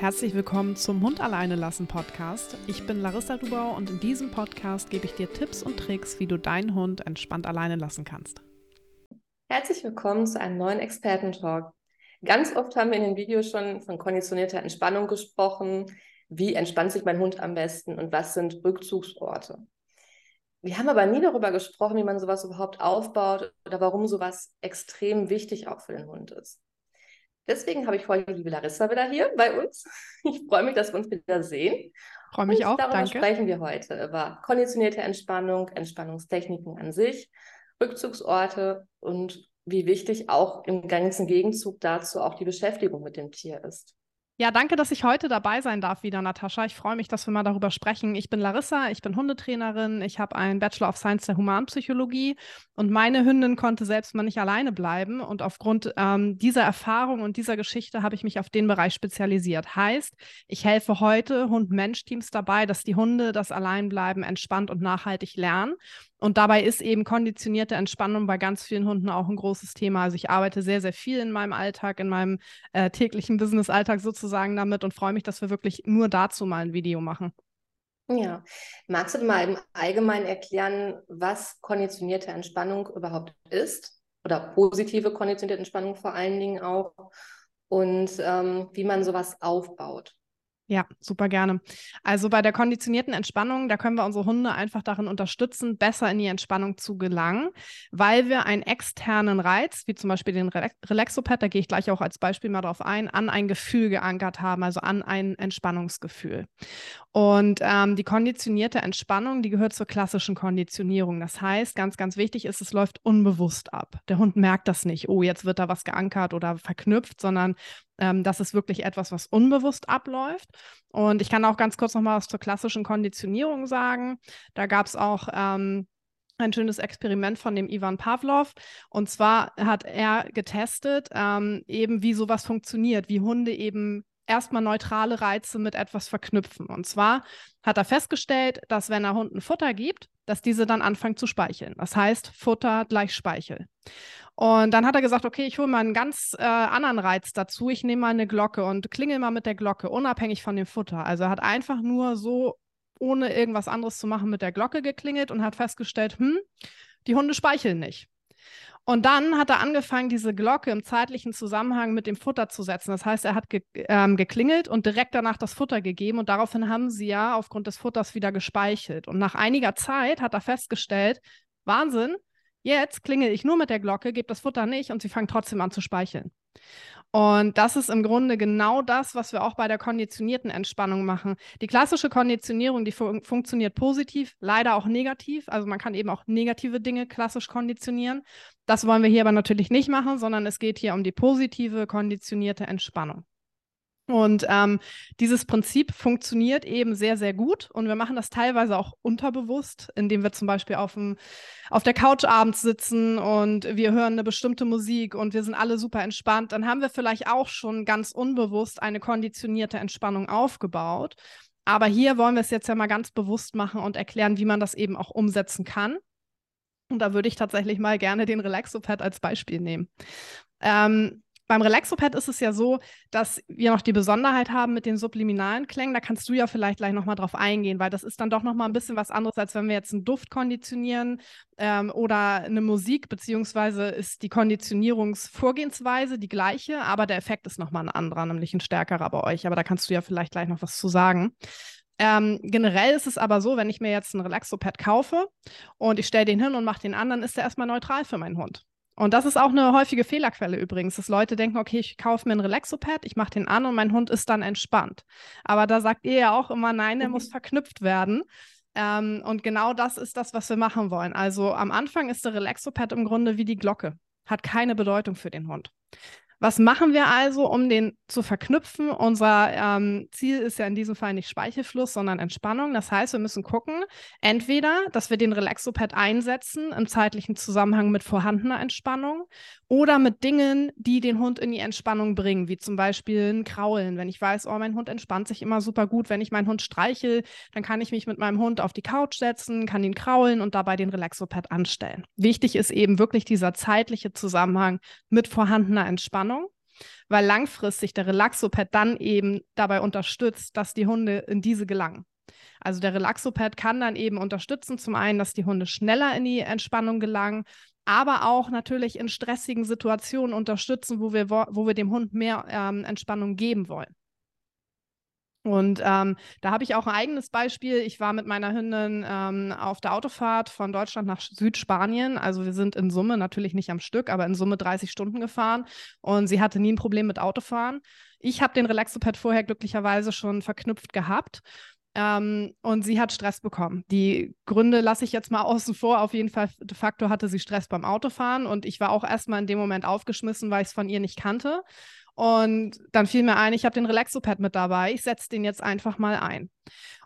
Herzlich willkommen zum Hund alleine lassen Podcast. Ich bin Larissa Dubau und in diesem Podcast gebe ich dir Tipps und Tricks, wie du deinen Hund entspannt alleine lassen kannst. Herzlich willkommen zu einem neuen Experten-Talk. Ganz oft haben wir in den Videos schon von konditionierter Entspannung gesprochen. Wie entspannt sich mein Hund am besten und was sind Rückzugsorte? Wir haben aber nie darüber gesprochen, wie man sowas überhaupt aufbaut oder warum sowas extrem wichtig auch für den Hund ist. Deswegen habe ich heute die liebe Larissa wieder hier bei uns. Ich freue mich, dass wir uns wieder sehen. Freue mich und auch. Darüber danke. sprechen wir heute über konditionierte Entspannung, Entspannungstechniken an sich, Rückzugsorte und wie wichtig auch im ganzen Gegenzug dazu auch die Beschäftigung mit dem Tier ist. Ja, danke, dass ich heute dabei sein darf wieder, Natascha. Ich freue mich, dass wir mal darüber sprechen. Ich bin Larissa, ich bin Hundetrainerin, ich habe einen Bachelor of Science der Humanpsychologie und meine Hündin konnte selbst mal nicht alleine bleiben. Und aufgrund ähm, dieser Erfahrung und dieser Geschichte habe ich mich auf den Bereich spezialisiert. Heißt, ich helfe heute Hund-Mensch-Teams dabei, dass die Hunde das Alleinbleiben entspannt und nachhaltig lernen. Und dabei ist eben konditionierte Entspannung bei ganz vielen Hunden auch ein großes Thema. Also ich arbeite sehr, sehr viel in meinem Alltag, in meinem äh, täglichen Business-Alltag sozusagen damit und freue mich, dass wir wirklich nur dazu mal ein Video machen. Ja, magst du mal im Allgemeinen erklären, was konditionierte Entspannung überhaupt ist? Oder positive konditionierte Entspannung vor allen Dingen auch und ähm, wie man sowas aufbaut? Ja, super gerne. Also bei der konditionierten Entspannung, da können wir unsere Hunde einfach darin unterstützen, besser in die Entspannung zu gelangen, weil wir einen externen Reiz, wie zum Beispiel den Relaxopad, da gehe ich gleich auch als Beispiel mal drauf ein, an ein Gefühl geankert haben, also an ein Entspannungsgefühl. Und ähm, die konditionierte Entspannung, die gehört zur klassischen Konditionierung. Das heißt, ganz, ganz wichtig ist, es läuft unbewusst ab. Der Hund merkt das nicht, oh, jetzt wird da was geankert oder verknüpft, sondern ähm, das ist wirklich etwas, was unbewusst abläuft. Und ich kann auch ganz kurz noch mal was zur klassischen Konditionierung sagen. Da gab es auch ähm, ein schönes Experiment von dem Ivan Pavlov. Und zwar hat er getestet, ähm, eben wie sowas funktioniert, wie Hunde eben erstmal neutrale Reize mit etwas verknüpfen. Und zwar hat er festgestellt, dass wenn er Hunden Futter gibt, dass diese dann anfangen zu speicheln. Das heißt, Futter gleich Speichel. Und dann hat er gesagt, okay, ich hole mal einen ganz äh, anderen Reiz dazu. Ich nehme mal eine Glocke und klingel mal mit der Glocke, unabhängig von dem Futter. Also er hat einfach nur so, ohne irgendwas anderes zu machen, mit der Glocke geklingelt und hat festgestellt, hm, die Hunde speicheln nicht. Und dann hat er angefangen, diese Glocke im zeitlichen Zusammenhang mit dem Futter zu setzen. Das heißt, er hat ge ähm, geklingelt und direkt danach das Futter gegeben. Und daraufhin haben sie ja aufgrund des Futters wieder gespeichelt. Und nach einiger Zeit hat er festgestellt, Wahnsinn, Jetzt klingel ich nur mit der Glocke, gebe das Futter nicht und sie fangen trotzdem an zu speicheln. Und das ist im Grunde genau das, was wir auch bei der konditionierten Entspannung machen. Die klassische Konditionierung, die fun funktioniert positiv, leider auch negativ. Also man kann eben auch negative Dinge klassisch konditionieren. Das wollen wir hier aber natürlich nicht machen, sondern es geht hier um die positive konditionierte Entspannung. Und ähm, dieses Prinzip funktioniert eben sehr, sehr gut. Und wir machen das teilweise auch unterbewusst, indem wir zum Beispiel auf, dem, auf der Couch abends sitzen und wir hören eine bestimmte Musik und wir sind alle super entspannt. Dann haben wir vielleicht auch schon ganz unbewusst eine konditionierte Entspannung aufgebaut. Aber hier wollen wir es jetzt ja mal ganz bewusst machen und erklären, wie man das eben auch umsetzen kann. Und da würde ich tatsächlich mal gerne den Relaxopad als Beispiel nehmen. Ähm, beim Relaxopad ist es ja so, dass wir noch die Besonderheit haben mit den subliminalen Klängen. Da kannst du ja vielleicht gleich nochmal drauf eingehen, weil das ist dann doch nochmal ein bisschen was anderes, als wenn wir jetzt einen Duft konditionieren ähm, oder eine Musik, beziehungsweise ist die Konditionierungsvorgehensweise die gleiche, aber der Effekt ist nochmal ein anderer, nämlich ein stärkerer bei euch. Aber da kannst du ja vielleicht gleich noch was zu sagen. Ähm, generell ist es aber so, wenn ich mir jetzt einen Relaxopad kaufe und ich stelle den hin und mache den an, dann ist der erstmal neutral für meinen Hund. Und das ist auch eine häufige Fehlerquelle übrigens, dass Leute denken, okay, ich kaufe mir einen Relaxopad, ich mache den an und mein Hund ist dann entspannt. Aber da sagt ihr ja auch immer, nein, der mhm. muss verknüpft werden. Ähm, und genau das ist das, was wir machen wollen. Also am Anfang ist der Relaxopad im Grunde wie die Glocke, hat keine Bedeutung für den Hund. Was machen wir also, um den zu verknüpfen? Unser ähm, Ziel ist ja in diesem Fall nicht Speichelfluss, sondern Entspannung. Das heißt, wir müssen gucken, entweder, dass wir den Relaxopad einsetzen im zeitlichen Zusammenhang mit vorhandener Entspannung oder mit Dingen, die den Hund in die Entspannung bringen, wie zum Beispiel ein Kraulen. Wenn ich weiß, oh, mein Hund entspannt sich immer super gut, wenn ich meinen Hund streichel, dann kann ich mich mit meinem Hund auf die Couch setzen, kann ihn kraulen und dabei den Relaxopad anstellen. Wichtig ist eben wirklich dieser zeitliche Zusammenhang mit vorhandener Entspannung. Weil langfristig der Relaxopad dann eben dabei unterstützt, dass die Hunde in diese gelangen. Also der Relaxopad kann dann eben unterstützen, zum einen, dass die Hunde schneller in die Entspannung gelangen, aber auch natürlich in stressigen Situationen unterstützen, wo wir, wo wir dem Hund mehr ähm, Entspannung geben wollen. Und ähm, da habe ich auch ein eigenes Beispiel. Ich war mit meiner Hündin ähm, auf der Autofahrt von Deutschland nach Südspanien. Also wir sind in Summe natürlich nicht am Stück, aber in Summe 30 Stunden gefahren. Und sie hatte nie ein Problem mit Autofahren. Ich habe den Relaxopad vorher glücklicherweise schon verknüpft gehabt. Ähm, und sie hat Stress bekommen. Die Gründe lasse ich jetzt mal außen vor. Auf jeden Fall, de facto hatte sie Stress beim Autofahren und ich war auch erstmal in dem Moment aufgeschmissen, weil ich es von ihr nicht kannte. Und dann fiel mir ein, ich habe den Relaxopad mit dabei, ich setze den jetzt einfach mal ein.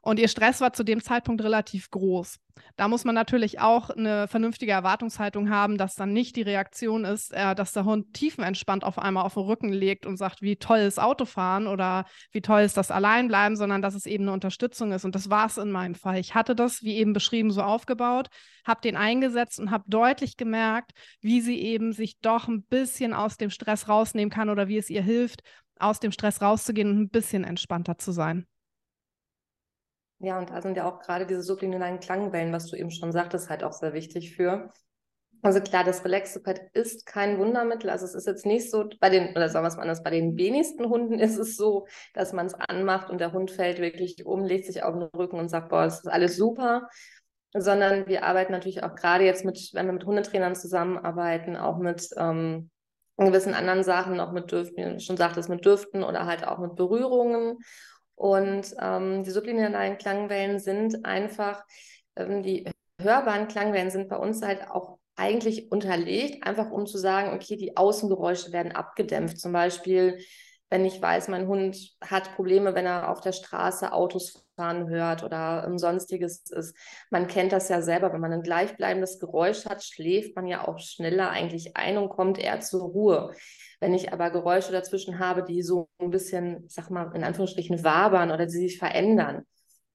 Und ihr Stress war zu dem Zeitpunkt relativ groß. Da muss man natürlich auch eine vernünftige Erwartungshaltung haben, dass dann nicht die Reaktion ist, äh, dass der Hund tiefenentspannt auf einmal auf den Rücken legt und sagt, wie toll ist Autofahren oder wie toll ist das Alleinbleiben, sondern dass es eben eine Unterstützung ist. Und das war es in meinem Fall. Ich hatte das, wie eben beschrieben, so aufgebaut, habe den eingesetzt und habe deutlich gemerkt, wie sie eben sich doch ein bisschen aus dem Stress rausnehmen kann oder wie es ihr hilft, aus dem Stress rauszugehen und ein bisschen entspannter zu sein. Ja, und da sind ja auch gerade diese subliminalen Klangwellen, was du eben schon sagtest, halt auch sehr wichtig für. Also klar, das Relaxopad ist kein Wundermittel. Also es ist jetzt nicht so, bei den, oder sagen wir es mal anders, bei den wenigsten Hunden ist es so, dass man es anmacht und der Hund fällt wirklich um, legt sich auf den Rücken und sagt, boah, das ist alles super. Sondern wir arbeiten natürlich auch gerade jetzt mit, wenn wir mit Hundetrainern zusammenarbeiten, auch mit ähm, gewissen anderen Sachen, auch mit Düften, wie du schon sagtest, mit Düften oder halt auch mit Berührungen. Und ähm, die subliminalen Klangwellen sind einfach, ähm, die hörbaren Klangwellen sind bei uns halt auch eigentlich unterlegt, einfach um zu sagen, okay, die Außengeräusche werden abgedämpft. Zum Beispiel, wenn ich weiß, mein Hund hat Probleme, wenn er auf der Straße Autos fahren hört oder ähm, sonstiges ist. Man kennt das ja selber, wenn man ein gleichbleibendes Geräusch hat, schläft man ja auch schneller eigentlich ein und kommt eher zur Ruhe. Wenn ich aber Geräusche dazwischen habe, die so ein bisschen, sag mal, in Anführungsstrichen wabern oder die sich verändern,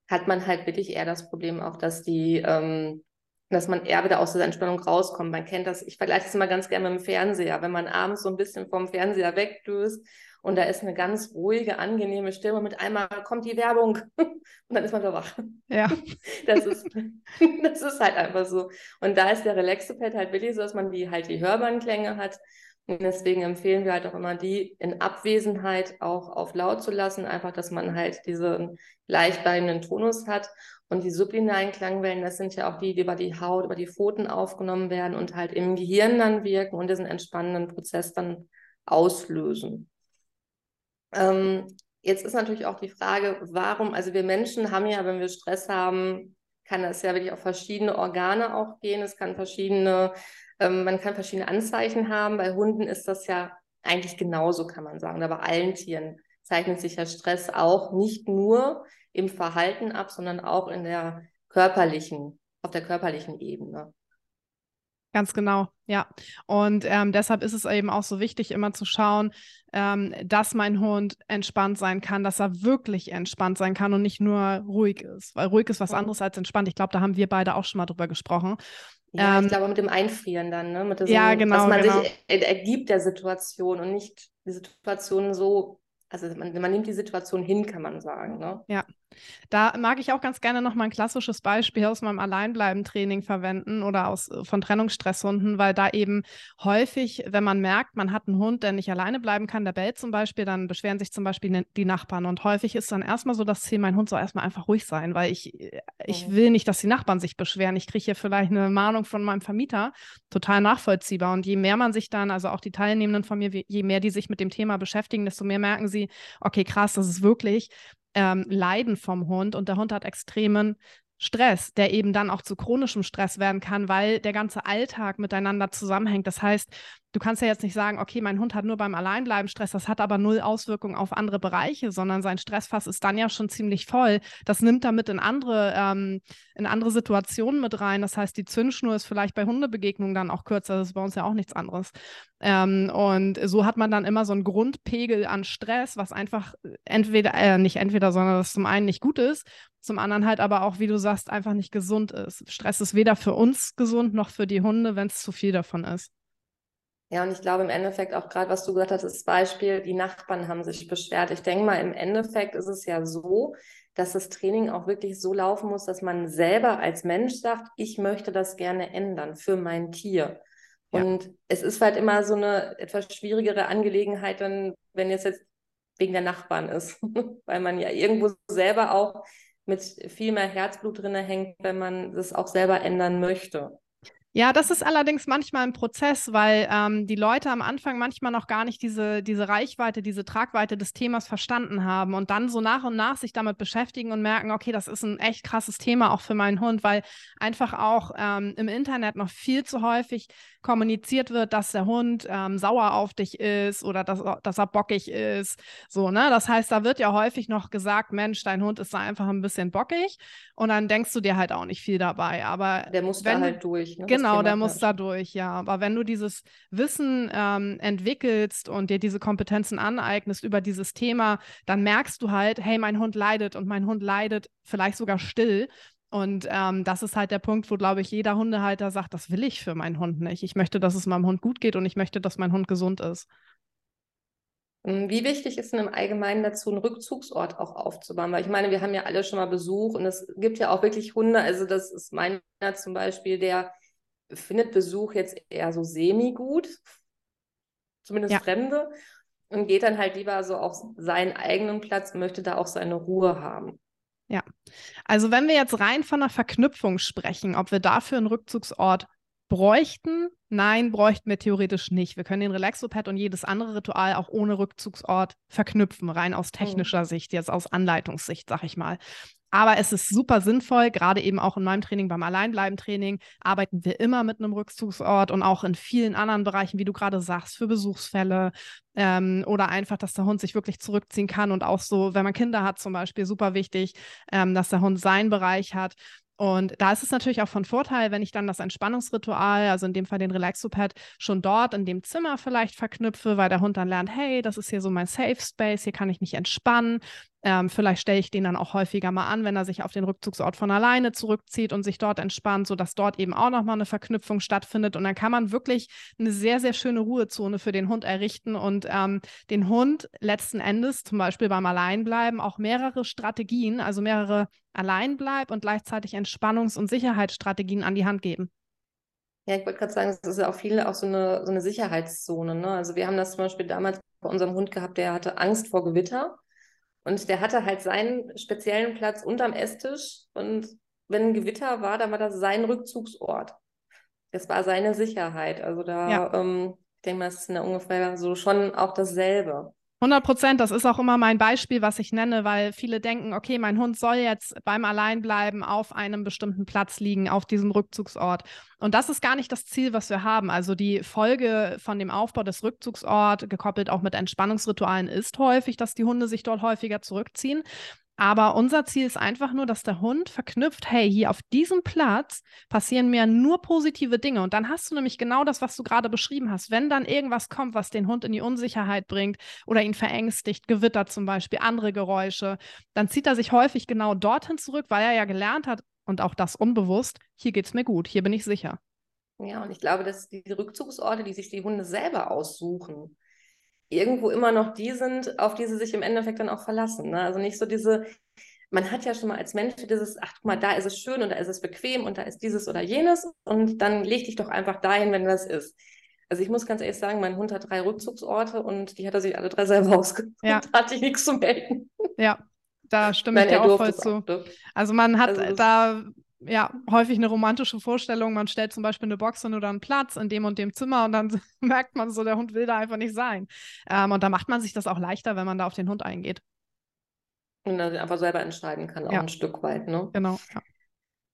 hat man halt wirklich eher das Problem auch, dass die, ähm, dass man eher wieder aus der Entspannung rauskommt. Man kennt das, ich vergleiche das immer ganz gerne mit dem Fernseher. Wenn man abends so ein bisschen vom Fernseher wegdöst und da ist eine ganz ruhige, angenehme Stimme, mit einmal kommt die Werbung und dann ist man wieder wach. Ja. Das ist, das ist halt einfach so. Und da ist der Relaxopad halt wirklich so, dass man die halt die hörbaren Klänge hat und deswegen empfehlen wir halt auch immer, die in Abwesenheit auch auf laut zu lassen, einfach, dass man halt diesen gleichbleibenden Tonus hat. Und die sublinalen Klangwellen, das sind ja auch die, die über die Haut, über die Pfoten aufgenommen werden und halt im Gehirn dann wirken und diesen entspannenden Prozess dann auslösen. Ähm, jetzt ist natürlich auch die Frage, warum, also wir Menschen haben ja, wenn wir Stress haben, kann das ja wirklich auf verschiedene Organe auch gehen. Es kann verschiedene ähm, man kann verschiedene Anzeichen haben. Bei Hunden ist das ja eigentlich genauso, kann man sagen. Aber bei allen Tieren zeichnet sich ja Stress auch nicht nur im Verhalten ab, sondern auch in der körperlichen, auf der körperlichen Ebene. Ganz genau, ja. Und ähm, deshalb ist es eben auch so wichtig, immer zu schauen, ähm, dass mein Hund entspannt sein kann, dass er wirklich entspannt sein kann und nicht nur ruhig ist. Weil ruhig ist was anderes als entspannt. Ich glaube, da haben wir beide auch schon mal drüber gesprochen. Ja, ähm, ich glaube mit dem Einfrieren dann, ne? Mit diesem, ja, genau. Was man genau. sich ergibt der Situation und nicht die Situation so also man, man, nimmt die Situation hin, kann man sagen. Ne? Ja, da mag ich auch ganz gerne noch mal ein klassisches Beispiel aus meinem Alleinbleiben-Training verwenden oder aus, äh, von Trennungsstresshunden, weil da eben häufig, wenn man merkt, man hat einen Hund, der nicht alleine bleiben kann, der bellt zum Beispiel, dann beschweren sich zum Beispiel die Nachbarn. Und häufig ist dann erstmal so das Ziel, mein Hund soll erstmal einfach ruhig sein, weil ich, äh, ich will nicht, dass die Nachbarn sich beschweren. Ich kriege hier vielleicht eine Mahnung von meinem Vermieter, total nachvollziehbar. Und je mehr man sich dann, also auch die Teilnehmenden von mir, je mehr die sich mit dem Thema beschäftigen, desto mehr merken sie, okay, krass, das ist wirklich ähm, Leiden vom Hund und der Hund hat extremen Stress, der eben dann auch zu chronischem Stress werden kann, weil der ganze Alltag miteinander zusammenhängt. Das heißt, du kannst ja jetzt nicht sagen, okay, mein Hund hat nur beim Alleinbleiben Stress, das hat aber null Auswirkungen auf andere Bereiche, sondern sein Stressfass ist dann ja schon ziemlich voll. Das nimmt damit in andere, ähm, in andere Situationen mit rein. Das heißt, die Zündschnur ist vielleicht bei Hundebegegnungen dann auch kürzer. Das ist bei uns ja auch nichts anderes. Ähm, und so hat man dann immer so einen Grundpegel an Stress, was einfach entweder, äh, nicht entweder, sondern das zum einen nicht gut ist, zum anderen halt aber auch, wie du sagst, einfach nicht gesund ist. Stress ist weder für uns gesund noch für die Hunde, wenn es zu viel davon ist. Ja, und ich glaube im Endeffekt auch gerade, was du gesagt hast, das Beispiel, die Nachbarn haben sich beschwert. Ich denke mal, im Endeffekt ist es ja so, dass das Training auch wirklich so laufen muss, dass man selber als Mensch sagt, ich möchte das gerne ändern für mein Tier. Ja. Und es ist halt immer so eine etwas schwierigere Angelegenheit, dann, wenn es jetzt wegen der Nachbarn ist, weil man ja irgendwo selber auch mit viel mehr Herzblut drin hängt, wenn man das auch selber ändern möchte. Ja, das ist allerdings manchmal ein Prozess, weil ähm, die Leute am Anfang manchmal noch gar nicht diese, diese Reichweite, diese Tragweite des Themas verstanden haben und dann so nach und nach sich damit beschäftigen und merken, okay, das ist ein echt krasses Thema auch für meinen Hund, weil einfach auch ähm, im Internet noch viel zu häufig kommuniziert wird, dass der Hund ähm, sauer auf dich ist oder dass, dass er bockig ist. So, ne? Das heißt, da wird ja häufig noch gesagt, Mensch, dein Hund ist da einfach ein bisschen bockig und dann denkst du dir halt auch nicht viel dabei. Aber der muss wenn, da halt durch. Ne? Genau, der muss da durch, ja. Aber wenn du dieses Wissen ähm, entwickelst und dir diese Kompetenzen aneignest über dieses Thema, dann merkst du halt, hey, mein Hund leidet und mein Hund leidet vielleicht sogar still. Und ähm, das ist halt der Punkt, wo, glaube ich, jeder Hundehalter sagt, das will ich für meinen Hund nicht. Ich möchte, dass es meinem Hund gut geht und ich möchte, dass mein Hund gesund ist. Hm, wie wichtig ist denn im Allgemeinen dazu, einen Rückzugsort auch aufzubauen? Weil ich meine, wir haben ja alle schon mal Besuch und es gibt ja auch wirklich Hunde, also das ist meiner zum Beispiel, der findet Besuch jetzt eher so semi-gut, zumindest ja. Fremde, und geht dann halt lieber so auf seinen eigenen Platz, möchte da auch seine Ruhe haben. Ja, also wenn wir jetzt rein von einer Verknüpfung sprechen, ob wir dafür einen Rückzugsort bräuchten, nein, bräuchten wir theoretisch nicht. Wir können den Relaxopad und jedes andere Ritual auch ohne Rückzugsort verknüpfen, rein aus mhm. technischer mhm. Sicht, jetzt aus Anleitungssicht, sag ich mal. Aber es ist super sinnvoll, gerade eben auch in meinem Training, beim Alleinbleiben-Training, arbeiten wir immer mit einem Rückzugsort und auch in vielen anderen Bereichen, wie du gerade sagst, für Besuchsfälle ähm, oder einfach, dass der Hund sich wirklich zurückziehen kann und auch so, wenn man Kinder hat zum Beispiel, super wichtig, ähm, dass der Hund seinen Bereich hat. Und da ist es natürlich auch von Vorteil, wenn ich dann das Entspannungsritual, also in dem Fall den Relaxopad, schon dort in dem Zimmer vielleicht verknüpfe, weil der Hund dann lernt, hey, das ist hier so mein Safe Space, hier kann ich mich entspannen. Ähm, vielleicht stelle ich den dann auch häufiger mal an, wenn er sich auf den Rückzugsort von alleine zurückzieht und sich dort entspannt, sodass dort eben auch nochmal eine Verknüpfung stattfindet. Und dann kann man wirklich eine sehr, sehr schöne Ruhezone für den Hund errichten und ähm, den Hund letzten Endes, zum Beispiel beim Alleinbleiben, auch mehrere Strategien, also mehrere Alleinbleib- und gleichzeitig Entspannungs- und Sicherheitsstrategien an die Hand geben. Ja, ich wollte gerade sagen, es ist ja auch viel auch so eine, so eine Sicherheitszone. Ne? Also wir haben das zum Beispiel damals bei unserem Hund gehabt, der hatte Angst vor Gewitter. Und der hatte halt seinen speziellen Platz unterm Esstisch. Und wenn ein Gewitter war, dann war das sein Rückzugsort. Das war seine Sicherheit. Also da, ja. ähm, ich denke mal, es ist ungefähr so schon auch dasselbe. 100 Prozent, das ist auch immer mein Beispiel, was ich nenne, weil viele denken, okay, mein Hund soll jetzt beim Alleinbleiben auf einem bestimmten Platz liegen, auf diesem Rückzugsort. Und das ist gar nicht das Ziel, was wir haben. Also die Folge von dem Aufbau des Rückzugsorts, gekoppelt auch mit Entspannungsritualen, ist häufig, dass die Hunde sich dort häufiger zurückziehen. Aber unser Ziel ist einfach nur, dass der Hund verknüpft, hey, hier auf diesem Platz passieren mir nur positive Dinge. Und dann hast du nämlich genau das, was du gerade beschrieben hast. Wenn dann irgendwas kommt, was den Hund in die Unsicherheit bringt oder ihn verängstigt, Gewitter zum Beispiel, andere Geräusche, dann zieht er sich häufig genau dorthin zurück, weil er ja gelernt hat, und auch das unbewusst, hier geht es mir gut, hier bin ich sicher. Ja, und ich glaube, dass die Rückzugsorte, die sich die Hunde selber aussuchen, irgendwo immer noch die sind, auf die sie sich im Endeffekt dann auch verlassen. Ne? Also nicht so diese, man hat ja schon mal als Mensch dieses, ach guck mal, da ist es schön und da ist es bequem und da ist dieses oder jenes und dann leg dich doch einfach dahin, wenn das ist. Also ich muss ganz ehrlich sagen, mein Hund hat drei Rückzugsorte und die hat er sich alle drei selber ausgesucht. Ja. Da hatte ich nichts zu melden. Ja, da stimme ich dir auch voll zu. Auch, also man hat also da ja, häufig eine romantische Vorstellung. Man stellt zum Beispiel eine Box hin oder einen Platz in dem und dem Zimmer und dann merkt man so, der Hund will da einfach nicht sein. Ähm, und da macht man sich das auch leichter, wenn man da auf den Hund eingeht. Und dann einfach selber entscheiden kann, auch ja. ein Stück weit, ne? Genau. Ja.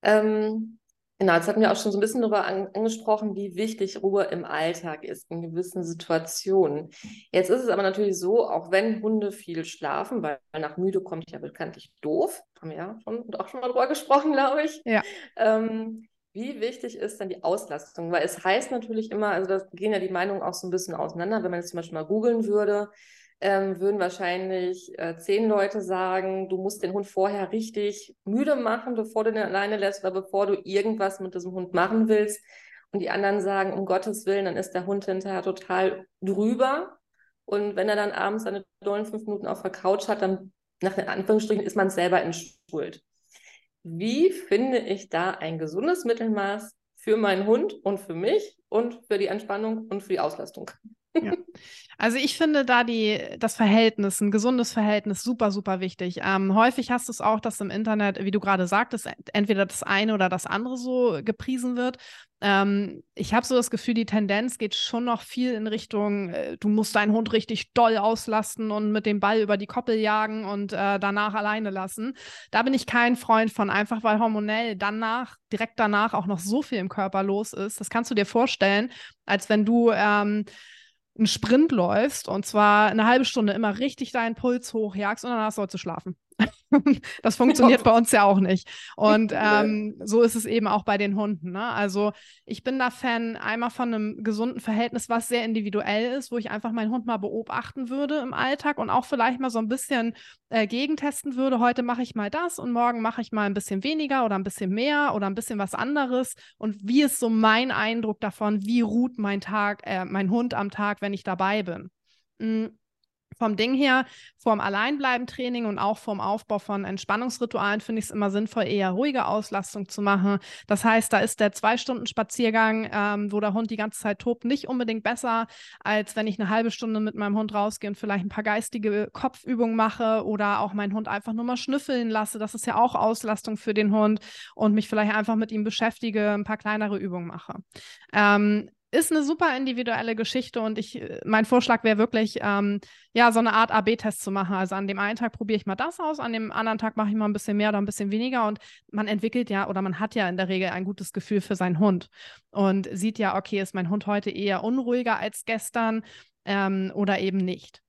Ähm, Genau, jetzt hatten wir auch schon so ein bisschen darüber an, angesprochen, wie wichtig Ruhe im Alltag ist in gewissen Situationen. Jetzt ist es aber natürlich so, auch wenn Hunde viel schlafen, weil nach müde kommt ja bekanntlich doof, haben wir ja schon, auch schon mal drüber gesprochen, glaube ich. Ja. Ähm, wie wichtig ist denn die Auslastung? Weil es heißt natürlich immer, also da gehen ja die Meinungen auch so ein bisschen auseinander, wenn man jetzt zum Beispiel mal googeln würde, ähm, würden wahrscheinlich äh, zehn Leute sagen, du musst den Hund vorher richtig müde machen, bevor du den alleine lässt oder bevor du irgendwas mit diesem Hund machen willst. und die anderen sagen, um Gottes Willen, dann ist der Hund hinterher total drüber. Und wenn er dann abends seine dollen fünf Minuten auf der Couch hat, dann nach den Anführungsstrichen ist man selber in Schuld. Wie finde ich da ein gesundes Mittelmaß für meinen Hund und für mich und für die Entspannung und für die Auslastung? Also ich finde da die, das Verhältnis, ein gesundes Verhältnis super, super wichtig. Ähm, häufig hast du es auch, dass im Internet, wie du gerade sagtest, entweder das eine oder das andere so gepriesen wird. Ähm, ich habe so das Gefühl, die Tendenz geht schon noch viel in Richtung, äh, du musst deinen Hund richtig doll auslasten und mit dem Ball über die Koppel jagen und äh, danach alleine lassen. Da bin ich kein Freund von, einfach weil hormonell danach, direkt danach auch noch so viel im Körper los ist. Das kannst du dir vorstellen, als wenn du ähm, einen Sprint läufst und zwar eine halbe Stunde immer richtig deinen Puls hochjagst und danach sollst du schlafen. das funktioniert bei uns ja auch nicht. Und ähm, so ist es eben auch bei den Hunden. Ne? Also ich bin da Fan einmal von einem gesunden Verhältnis, was sehr individuell ist, wo ich einfach meinen Hund mal beobachten würde im Alltag und auch vielleicht mal so ein bisschen äh, gegentesten würde. Heute mache ich mal das und morgen mache ich mal ein bisschen weniger oder ein bisschen mehr oder ein bisschen was anderes. Und wie ist so mein Eindruck davon, wie ruht mein Tag, äh, mein Hund am Tag, wenn ich dabei bin? Mhm vom Ding her, vorm Alleinbleiben-Training und auch vorm Aufbau von Entspannungsritualen finde ich es immer sinnvoll, eher ruhige Auslastung zu machen. Das heißt, da ist der Zwei-Stunden-Spaziergang, ähm, wo der Hund die ganze Zeit tobt, nicht unbedingt besser, als wenn ich eine halbe Stunde mit meinem Hund rausgehe und vielleicht ein paar geistige Kopfübungen mache oder auch meinen Hund einfach nur mal schnüffeln lasse. Das ist ja auch Auslastung für den Hund und mich vielleicht einfach mit ihm beschäftige, ein paar kleinere Übungen mache. Ähm, ist eine super individuelle Geschichte und ich, äh, mein Vorschlag wäre wirklich, ähm, ja, so eine Art AB-Test zu machen. Also an dem einen Tag probiere ich mal das aus, an dem anderen Tag mache ich mal ein bisschen mehr oder ein bisschen weniger und man entwickelt ja oder man hat ja in der Regel ein gutes Gefühl für seinen Hund und sieht ja, okay, ist mein Hund heute eher unruhiger als gestern ähm, oder eben nicht.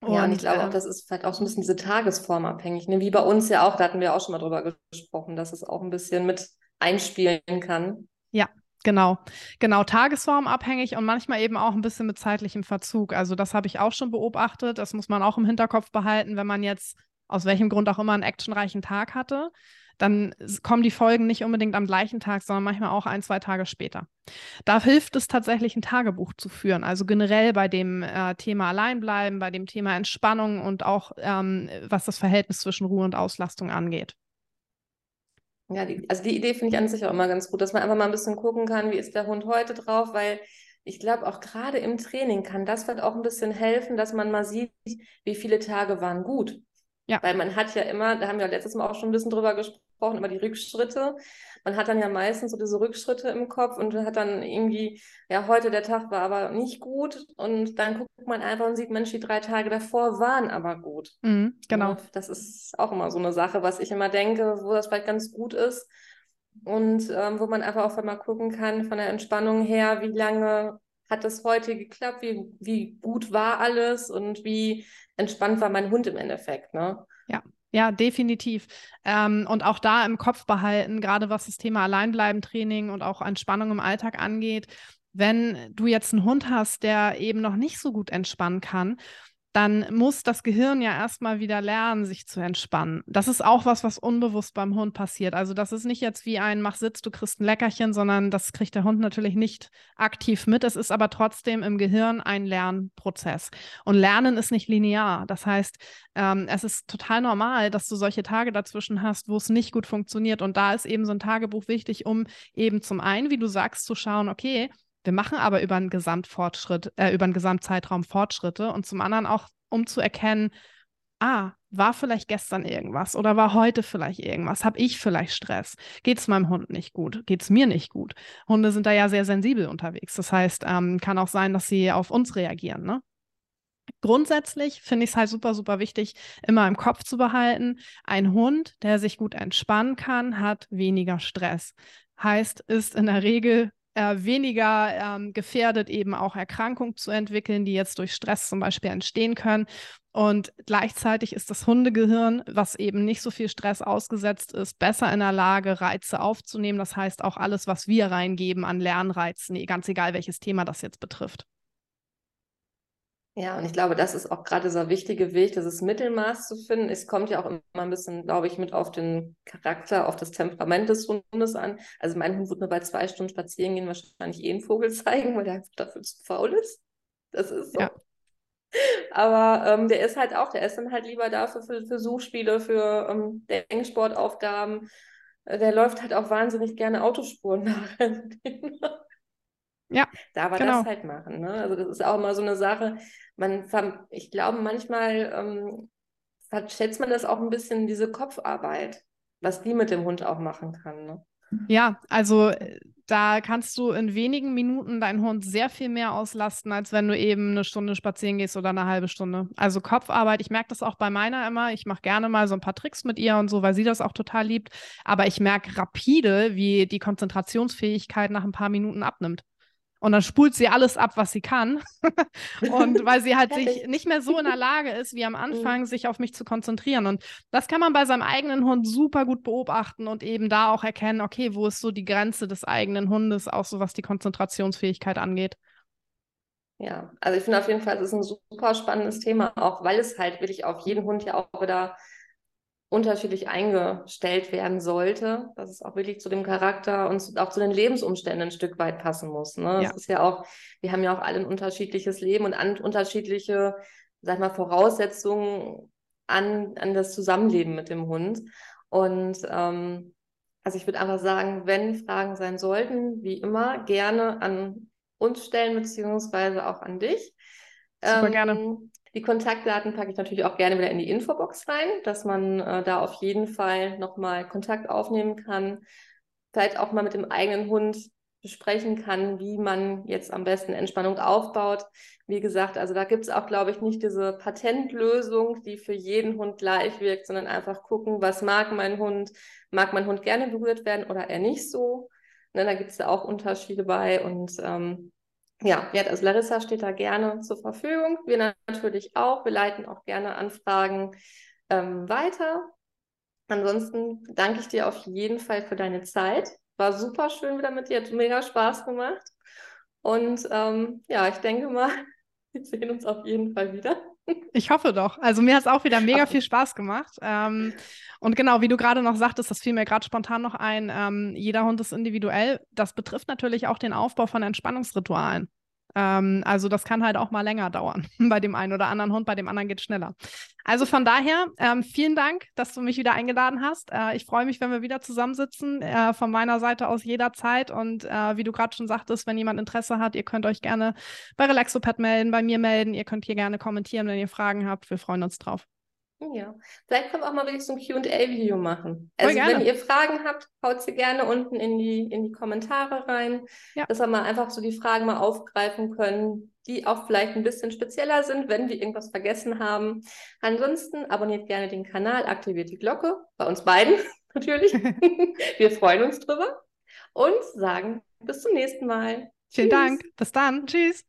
Und, ja, und ich glaube auch, ähm, das ist vielleicht auch so ein bisschen diese Tagesform abhängig. Ne? Wie bei uns ja auch, da hatten wir auch schon mal drüber gesprochen, dass es auch ein bisschen mit einspielen kann. Ja, Genau, genau, tagesformabhängig und manchmal eben auch ein bisschen mit zeitlichem Verzug. Also das habe ich auch schon beobachtet. Das muss man auch im Hinterkopf behalten, wenn man jetzt aus welchem Grund auch immer einen actionreichen Tag hatte. Dann kommen die Folgen nicht unbedingt am gleichen Tag, sondern manchmal auch ein, zwei Tage später. Da hilft es tatsächlich, ein Tagebuch zu führen. Also generell bei dem äh, Thema Alleinbleiben, bei dem Thema Entspannung und auch ähm, was das Verhältnis zwischen Ruhe und Auslastung angeht. Ja, die, also die Idee finde ich an sich auch immer ganz gut, dass man einfach mal ein bisschen gucken kann, wie ist der Hund heute drauf, weil ich glaube, auch gerade im Training kann das vielleicht auch ein bisschen helfen, dass man mal sieht, wie viele Tage waren gut. Ja. Weil man hat ja immer, da haben wir letztes Mal auch schon ein bisschen drüber gesprochen, immer die Rückschritte man hat dann ja meistens so diese Rückschritte im Kopf und hat dann irgendwie, ja, heute der Tag war aber nicht gut und dann guckt man einfach und sieht, Mensch, die drei Tage davor waren aber gut. Mhm, genau. Und das ist auch immer so eine Sache, was ich immer denke, wo das vielleicht ganz gut ist und ähm, wo man einfach auch mal gucken kann von der Entspannung her, wie lange hat das heute geklappt, wie, wie gut war alles und wie entspannt war mein Hund im Endeffekt, ne? Ja, ja, definitiv. Ähm, und auch da im Kopf behalten, gerade was das Thema Alleinbleiben-Training und auch Entspannung im Alltag angeht. Wenn du jetzt einen Hund hast, der eben noch nicht so gut entspannen kann dann muss das Gehirn ja erstmal wieder lernen, sich zu entspannen. Das ist auch was, was unbewusst beim Hund passiert. Also das ist nicht jetzt wie ein Mach Sitz, du kriegst ein Leckerchen, sondern das kriegt der Hund natürlich nicht aktiv mit. Es ist aber trotzdem im Gehirn ein Lernprozess. Und Lernen ist nicht linear. Das heißt, ähm, es ist total normal, dass du solche Tage dazwischen hast, wo es nicht gut funktioniert. Und da ist eben so ein Tagebuch wichtig, um eben zum einen, wie du sagst, zu schauen, okay, wir machen aber über einen Gesamtfortschritt, äh, über einen Gesamtzeitraum Fortschritte und zum anderen auch, um zu erkennen, ah, war vielleicht gestern irgendwas oder war heute vielleicht irgendwas? Habe ich vielleicht Stress? Geht es meinem Hund nicht gut? Geht es mir nicht gut? Hunde sind da ja sehr sensibel unterwegs. Das heißt, ähm, kann auch sein, dass sie auf uns reagieren. Ne? Grundsätzlich finde ich es halt super, super wichtig, immer im Kopf zu behalten, ein Hund, der sich gut entspannen kann, hat weniger Stress. Heißt, ist in der Regel äh, weniger ähm, gefährdet, eben auch Erkrankungen zu entwickeln, die jetzt durch Stress zum Beispiel entstehen können. Und gleichzeitig ist das Hundegehirn, was eben nicht so viel Stress ausgesetzt ist, besser in der Lage, Reize aufzunehmen. Das heißt auch alles, was wir reingeben an Lernreizen, ganz egal welches Thema das jetzt betrifft. Ja, und ich glaube, das ist auch gerade dieser wichtige Weg, dieses Mittelmaß zu finden. Es kommt ja auch immer ein bisschen, glaube ich, mit auf den Charakter, auf das Temperament des Hundes an. Also mein Hund würde mir bei zwei Stunden spazieren gehen wahrscheinlich eh einen Vogel zeigen, weil der dafür zu faul ist. Das ist so. Ja. Aber ähm, der ist halt auch, der ist dann halt lieber dafür für, für Suchspiele, für ähm, Denksportaufgaben. Äh, der läuft halt auch wahnsinnig gerne Autospuren nach. Ja. Da war genau. das halt machen. Ne? Also das ist auch immer so eine Sache. Man, ich glaube, manchmal ähm, verschätzt man das auch ein bisschen, diese Kopfarbeit, was die mit dem Hund auch machen kann. Ne? Ja, also äh, da kannst du in wenigen Minuten deinen Hund sehr viel mehr auslasten, als wenn du eben eine Stunde spazieren gehst oder eine halbe Stunde. Also Kopfarbeit, ich merke das auch bei meiner immer. Ich mache gerne mal so ein paar Tricks mit ihr und so, weil sie das auch total liebt. Aber ich merke rapide, wie die Konzentrationsfähigkeit nach ein paar Minuten abnimmt. Und dann spult sie alles ab, was sie kann. und weil sie halt sich nicht mehr so in der Lage ist, wie am mhm. Anfang, sich auf mich zu konzentrieren. Und das kann man bei seinem eigenen Hund super gut beobachten und eben da auch erkennen, okay, wo ist so die Grenze des eigenen Hundes, auch so was die Konzentrationsfähigkeit angeht. Ja, also ich finde auf jeden Fall, es ist ein super spannendes Thema, auch weil es halt wirklich auf jeden Hund ja auch wieder unterschiedlich eingestellt werden sollte, dass es auch wirklich zu dem Charakter und auch zu den Lebensumständen ein Stück weit passen muss. Ne? Ja. ist ja auch, wir haben ja auch alle ein unterschiedliches Leben und an, unterschiedliche, sag mal, Voraussetzungen an, an das Zusammenleben mit dem Hund. Und ähm, also ich würde einfach sagen, wenn Fragen sein sollten, wie immer, gerne an uns stellen, beziehungsweise auch an dich. Super ähm, gerne. Die Kontaktdaten packe ich natürlich auch gerne wieder in die Infobox rein, dass man äh, da auf jeden Fall nochmal Kontakt aufnehmen kann. Vielleicht auch mal mit dem eigenen Hund besprechen kann, wie man jetzt am besten Entspannung aufbaut. Wie gesagt, also da gibt es auch, glaube ich, nicht diese Patentlösung, die für jeden Hund gleich wirkt, sondern einfach gucken, was mag mein Hund? Mag mein Hund gerne berührt werden oder eher nicht so? Ne, da gibt es ja auch Unterschiede bei und ähm, ja, also Larissa steht da gerne zur Verfügung. Wir natürlich auch. Wir leiten auch gerne Anfragen ähm, weiter. Ansonsten danke ich dir auf jeden Fall für deine Zeit. War super schön wieder mit dir. Hat mega Spaß gemacht. Und ähm, ja, ich denke mal, wir sehen uns auf jeden Fall wieder. Ich hoffe doch. Also mir hat es auch wieder mega viel Spaß gemacht. Ähm, und genau, wie du gerade noch sagtest, das fiel mir gerade spontan noch ein, ähm, jeder Hund ist individuell. Das betrifft natürlich auch den Aufbau von Entspannungsritualen. Ähm, also das kann halt auch mal länger dauern bei dem einen oder anderen Hund, bei dem anderen geht es schneller. Also von daher, ähm, vielen Dank, dass du mich wieder eingeladen hast. Äh, ich freue mich, wenn wir wieder zusammensitzen, äh, von meiner Seite aus jederzeit. Und äh, wie du gerade schon sagtest, wenn jemand Interesse hat, ihr könnt euch gerne bei Relaxopad melden, bei mir melden. Ihr könnt hier gerne kommentieren, wenn ihr Fragen habt. Wir freuen uns drauf. Ja, vielleicht können wir auch mal wirklich so ein QA-Video machen. Also, wenn ihr Fragen habt, haut sie gerne unten in die, in die Kommentare rein, ja. dass wir mal einfach so die Fragen mal aufgreifen können, die auch vielleicht ein bisschen spezieller sind, wenn wir irgendwas vergessen haben. Ansonsten abonniert gerne den Kanal, aktiviert die Glocke, bei uns beiden natürlich. wir freuen uns drüber und sagen bis zum nächsten Mal. Vielen Tschüss. Dank. Bis dann. Tschüss.